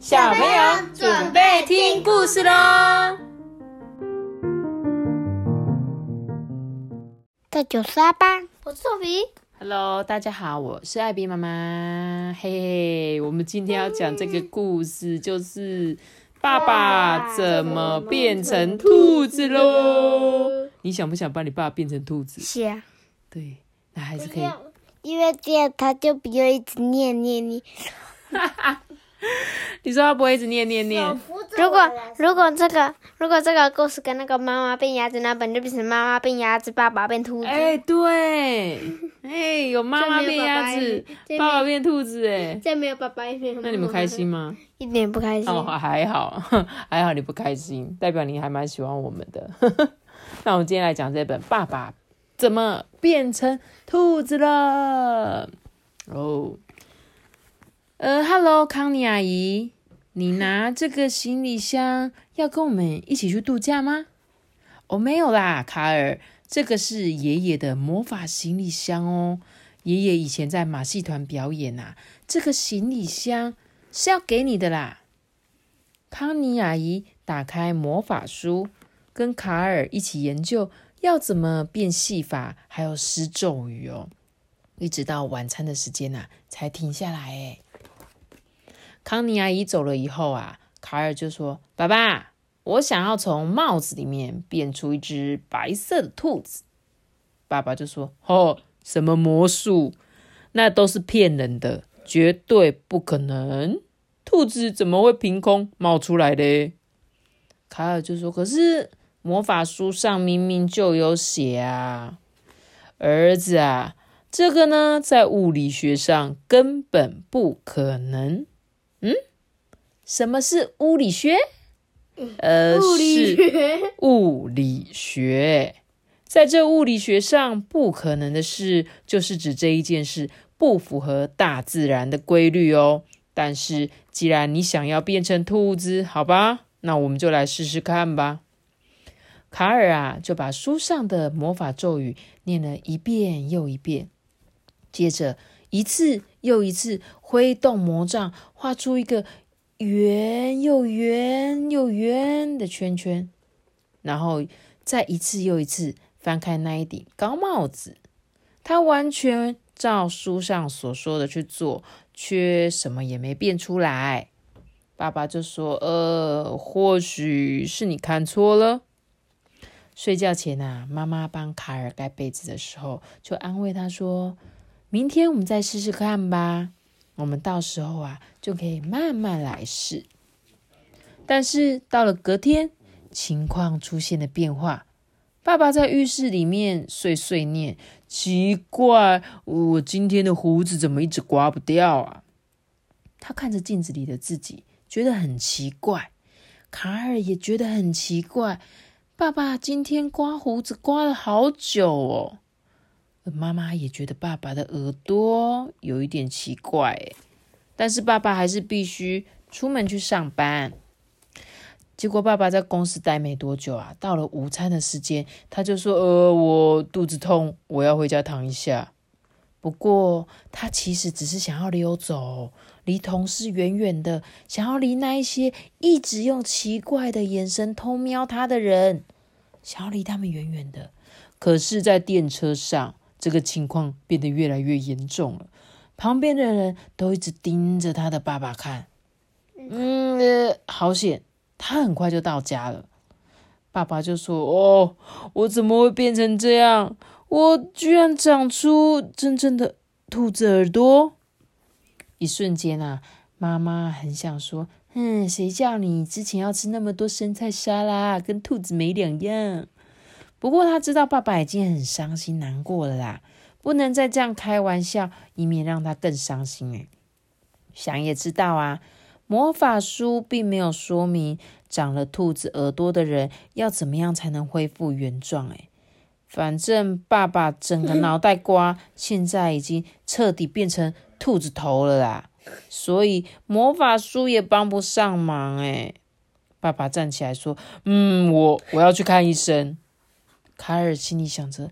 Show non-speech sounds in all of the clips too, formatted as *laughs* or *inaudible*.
小朋友准备听故事喽！这就是阿爸，我是豆皮。Hello，大家好，我是艾比妈妈。嘿嘿，我们今天要讲这个故事，就是爸爸怎么变成兔子喽？你想不想把你爸变成兔子？是啊，对，那还是可以。因为这样他就不用一直念念念。*laughs* *laughs* 你说他不会一直念念念？如果如果这个如果这个故事跟那个妈妈变鸭子那本就变成妈妈变鸭子，爸爸变兔子。哎、对，*laughs* 哎、有妈妈变鸭子爸爸，变兔子，哎，这没有爸爸，也没有妈妈那你们开心？吗？一点不开心。哦，还好，*laughs* 还好你不开心，代表你还蛮喜欢我们的。那我们今天来讲这本《爸爸怎么变成兔子了》哦。呃，Hello，康妮阿姨，你拿这个行李箱要跟我们一起去度假吗？哦，没有啦，卡尔，这个是爷爷的魔法行李箱哦。爷爷以前在马戏团表演呐、这个行李箱是要给你的啦。康妮阿姨打开魔法书，跟卡尔一起研究要怎么变戏法，还有施咒语哦。一直到晚餐的时间呐、才停下来。哎，康妮阿姨走了以后啊，卡尔就说：“爸爸，我想要从帽子里面变出一只白色的兔子。”爸爸就说：“哦，什么魔术？那都是骗人的，绝对不可能。兔子怎么会凭空冒出来的？”卡尔就说：“可是魔法书上明明就有写啊，儿子啊，这个呢，在物理学上根本不可能。嗯，什么是物理学？呃，物理是学，物理学，在这物理学上不可能的事，就是指这一件事不符合大自然的规律哦。但是既然你想要变成兔子，好吧，那我们就来试试看吧。卡尔啊，就把书上的魔法咒语念了一遍又一遍，接着一次又一次挥动魔杖，画出一个圆又圆又圆的圈圈，然后再一次又一次翻开那一顶高帽子。他完全照书上所说的去做，却什么也没变出来。爸爸就说：“呃，或许是你看错了。”睡觉前啊，妈妈帮卡尔盖被子的时候，就安慰他说：“明天我们再试试看吧。我们到时候啊，就可以慢慢来试。”但是到了隔天，情况出现了变化。爸爸在浴室里面碎碎念：“奇怪，我今天的胡子怎么一直刮不掉啊？”他看着镜子里的自己，觉得很奇怪。卡尔也觉得很奇怪，爸爸今天刮胡子刮了好久哦。妈妈也觉得爸爸的耳朵有一点奇怪，但是爸爸还是必须出门去上班。结果爸爸在公司待没多久啊，到了午餐的时间，他就说：“呃，我肚子痛，我要回家躺一下。”不过他其实只是想要溜走，离同事远远的，想要离那一些一直用奇怪的眼神偷瞄他的人，想要离他们远远的。可是，在电车上，这个情况变得越来越严重了。旁边的人都一直盯着他的爸爸看。嗯，呃，好险，他很快就到家了。爸爸就说：“哦，我怎么会变成这样？我居然长出真正的兔子耳朵！”一瞬间啊，妈妈很想说：“嗯，谁叫你之前要吃那么多生菜沙拉，跟兔子没两样。”不过他知道爸爸已经很伤心难过了啦，不能再这样开玩笑，以免让他更伤心。诶，想也知道啊，魔法书并没有说明长了兔子耳朵的人要怎么样才能恢复原状。诶，反正爸爸整个脑袋瓜现在已经彻底变成兔子头了啦，所以魔法书也帮不上忙。诶，爸爸站起来说：“嗯，我我要去看医生。”卡尔心里想着：“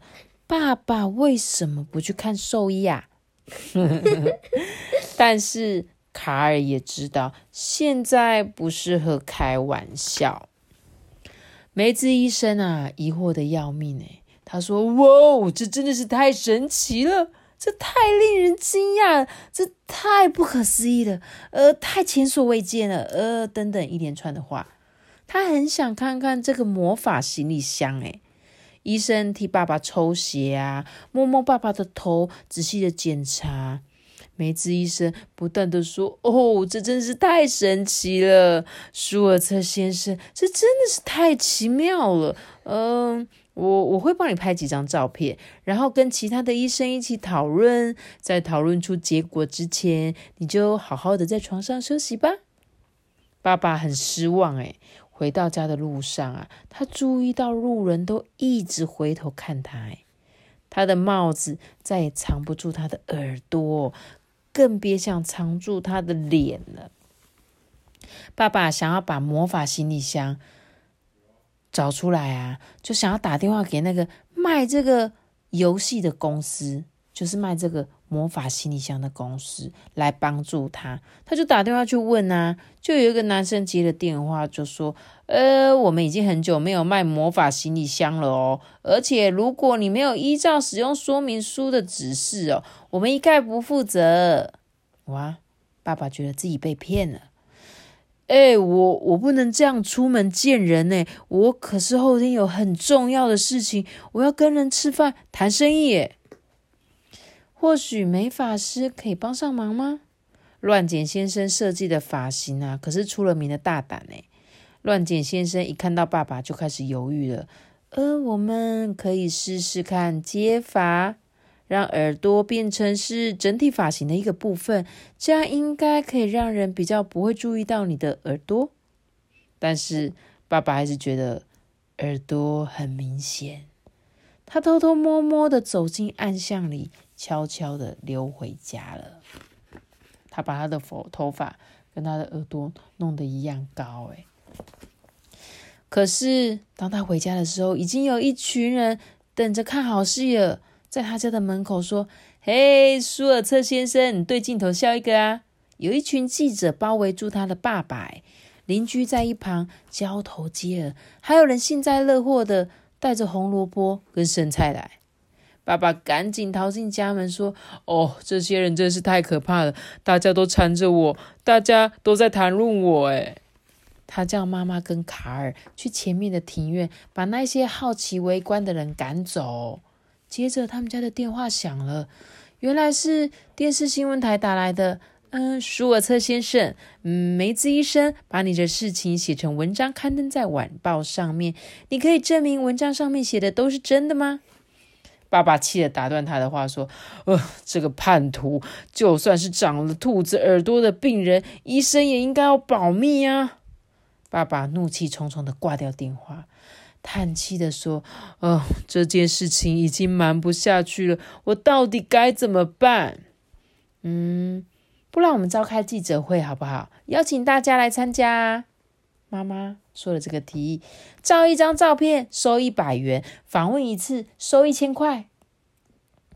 爸爸为什么不去看兽医啊？” *laughs* 但是卡尔也知道现在不适合开玩笑。梅子医生啊，疑惑的要命哎，他说：“哇，这真的是太神奇了，这太令人惊讶，这太不可思议了，呃，太前所未见了，呃，等等一连串的话。他很想看看这个魔法行李箱哎。”医生替爸爸抽血啊，摸摸爸爸的头，仔细的检查。梅子医生不断的说：“哦，这真是太神奇了，舒尔策先生，这真的是太奇妙了。”嗯，我我会帮你拍几张照片，然后跟其他的医生一起讨论。在讨论出结果之前，你就好好的在床上休息吧。爸爸很失望，诶回到家的路上啊，他注意到路人都一直回头看他，哎，他的帽子再也藏不住他的耳朵。更别想藏住他的脸了。爸爸想要把魔法行李箱找出来啊，就想要打电话给那个卖这个游戏的公司，就是卖这个魔法行李箱的公司来帮助他。他就打电话去问啊，就有一个男生接了电话，就说。呃，我们已经很久没有卖魔法行李箱了哦，而且如果你没有依照使用说明书的指示哦，我们一概不负责。哇，爸爸觉得自己被骗了。哎，我我不能这样出门见人呢，我可是后天有很重要的事情，我要跟人吃饭谈生意耶。或许美发师可以帮上忙吗？乱剪先生设计的发型啊，可是出了名的大胆呢。乱剪先生一看到爸爸就开始犹豫了。呃，我们可以试试看接发，让耳朵变成是整体发型的一个部分，这样应该可以让人比较不会注意到你的耳朵。但是爸爸还是觉得耳朵很明显，他偷偷摸摸的走进暗巷里，悄悄的溜回家了。他把他的头头发跟他的耳朵弄得一样高，诶可是，当他回家的时候，已经有一群人等着看好戏了。在他家的门口说：“嘿，舒尔策先生，你对镜头笑一个啊！”有一群记者包围住他的爸爸，邻居在一旁交头接耳，还有人幸灾乐祸的带着红萝卜跟生菜来。爸爸赶紧逃进家门说：“哦，这些人真是太可怕了！大家都缠着我，大家都在谈论我。”哎。他叫妈妈跟卡尔去前面的庭院，把那些好奇围观的人赶走。接着，他们家的电话响了，原来是电视新闻台打来的。嗯，舒尔策先生，嗯，梅子医生把你的事情写成文章刊登在晚报上面，你可以证明文章上面写的都是真的吗？爸爸气得打断他的话说：“呃，这个叛徒，就算是长了兔子耳朵的病人，医生也应该要保密啊。”爸爸怒气冲冲的挂掉电话，叹气的说：“哦，这件事情已经瞒不下去了，我到底该怎么办？嗯，不然我们召开记者会好不好？邀请大家来参加。”妈妈说了这个提议：照一张照片收一百元，访问一次收一千块。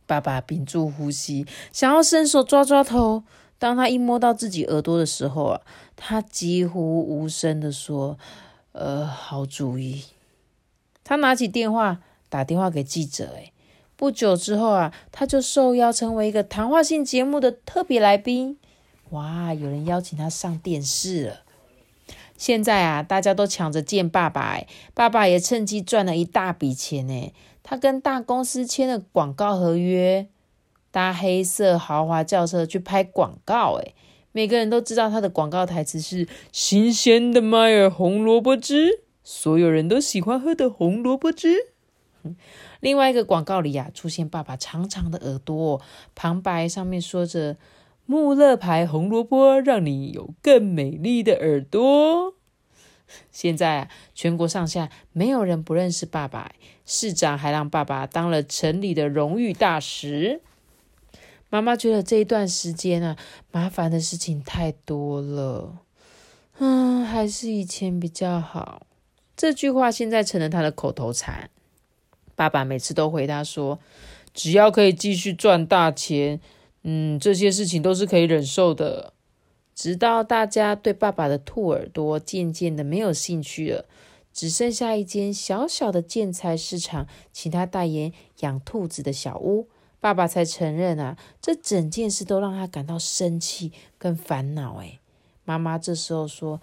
爸爸屏住呼吸，想要伸手抓抓头。当他一摸到自己耳朵的时候啊，他几乎无声的说：“呃，好主意。”他拿起电话打电话给记者。诶不久之后啊，他就受邀成为一个谈话性节目的特别来宾。哇，有人邀请他上电视了。现在啊，大家都抢着见爸爸。爸爸也趁机赚了一大笔钱。诶他跟大公司签了广告合约。搭黑色豪华轿车去拍广告，诶每个人都知道他的广告台词是“新鲜的麦尔红萝卜汁”，所有人都喜欢喝的红萝卜汁。另外一个广告里啊，出现爸爸长长的耳朵，旁白上面说着“穆勒牌红萝卜，让你有更美丽的耳朵”。现在啊，全国上下没有人不认识爸爸，市长还让爸爸当了城里的荣誉大使。妈妈觉得这一段时间啊，麻烦的事情太多了，嗯，还是以前比较好。这句话现在成了他的口头禅。爸爸每次都回答说：“只要可以继续赚大钱，嗯，这些事情都是可以忍受的。”直到大家对爸爸的兔耳朵渐渐的没有兴趣了，只剩下一间小小的建材市场，请他代言养兔子的小屋，爸爸才承认啊，这整件事都让他感到生气跟烦恼。哎，妈妈这时候说：“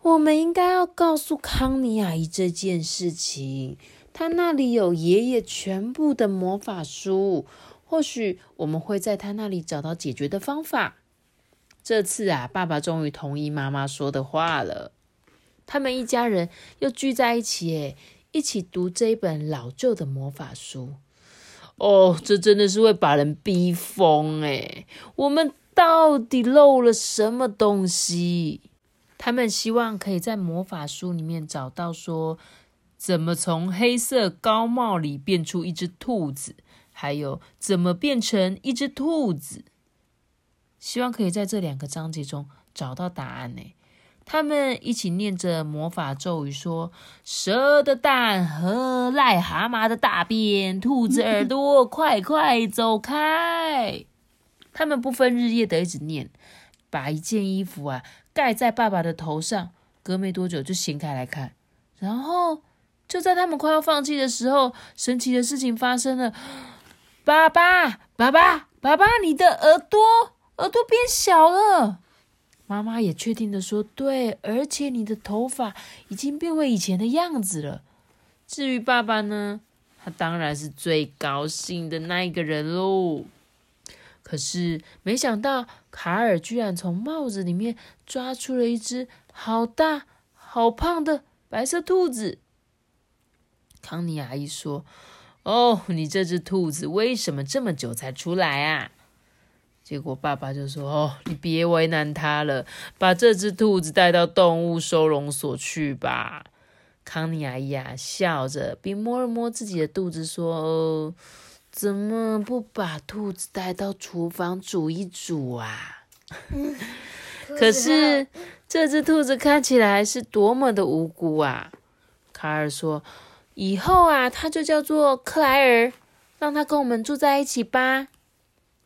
我们应该要告诉康妮阿姨这件事情，她那里有爷爷全部的魔法书，或许我们会在他那里找到解决的方法。”这次啊，爸爸终于同意妈妈说的话了。他们一家人又聚在一起，诶，一起读这一本老旧的魔法书。哦，这真的是会把人逼疯诶，我们到底漏了什么东西？他们希望可以在魔法书里面找到说，怎么从黑色高帽里变出一只兔子，还有怎么变成一只兔子。希望可以在这两个章节中找到答案呢。他们一起念着魔法咒语，说：“蛇的蛋和癞蛤蟆的大便，兔子耳朵，快快走开！” *laughs* 他们不分日夜的一直念，把一件衣服啊盖在爸爸的头上，隔没多久就掀开来看。然后就在他们快要放弃的时候，神奇的事情发生了：爸爸，爸爸，爸爸，你的耳朵！耳朵变小了，妈妈也确定的说：“对，而且你的头发已经变回以前的样子了。”至于爸爸呢，他当然是最高兴的那一个人喽。可是没想到，卡尔居然从帽子里面抓出了一只好大、好胖的白色兔子。康妮阿姨说：“哦，你这只兔子为什么这么久才出来啊？”结果爸爸就说：“哦，你别为难它了，把这只兔子带到动物收容所去吧。”康妮阿姨啊，笑着并摸了摸自己的肚子，说：“哦怎么不把兔子带到厨房煮一煮啊？”可是这只兔子看起来是多么的无辜啊！卡尔说：“以后啊，他就叫做克莱尔，让他跟我们住在一起吧。”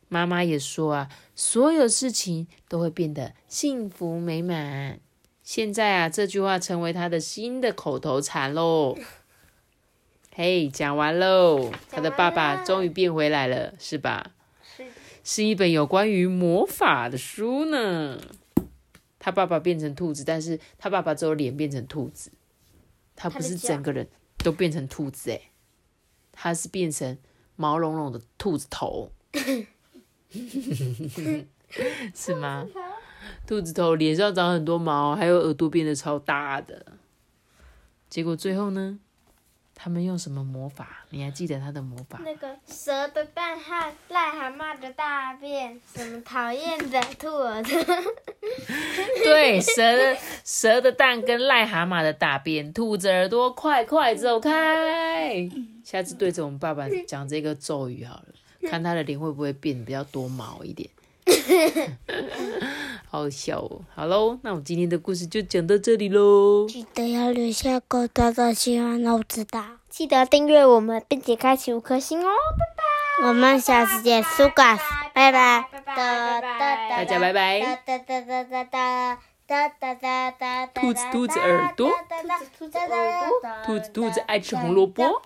妈妈也说啊，所有事情都会变得幸福美满。现在啊，这句话成为他的新的口头禅喽。嘿，讲完喽，他的爸爸终于变回来了，是吧？是，是一本有关于魔法的书呢。他爸爸变成兔子，但是他爸爸只有脸变成兔子，他不是整个人都变成兔子诶，它是变成毛茸茸的兔子头。*laughs* 是吗？兔子头脸上长很多毛，还有耳朵变得超大的。结果最后呢？他们用什么魔法？你还记得他的魔法？那个蛇的蛋和癞蛤蟆的大便，什么讨厌的兔儿的？*laughs* 对，蛇的蛇的蛋跟癞蛤蟆的大便，兔子耳朵，快快走开！下次对着我们爸爸讲这个咒语好了。看他的脸会不会变比较多毛一点，好笑哦。好喽，那我们今天的故事就讲到这里喽。记得要留下狗大的喜欢，我知道。记得订阅我们，并且开启五颗星哦。拜拜。我们下次见，苏嘎，拜拜。大家拜拜。兔子兔子耳朵，兔子兔子耳朵，兔子兔子爱吃红萝卜。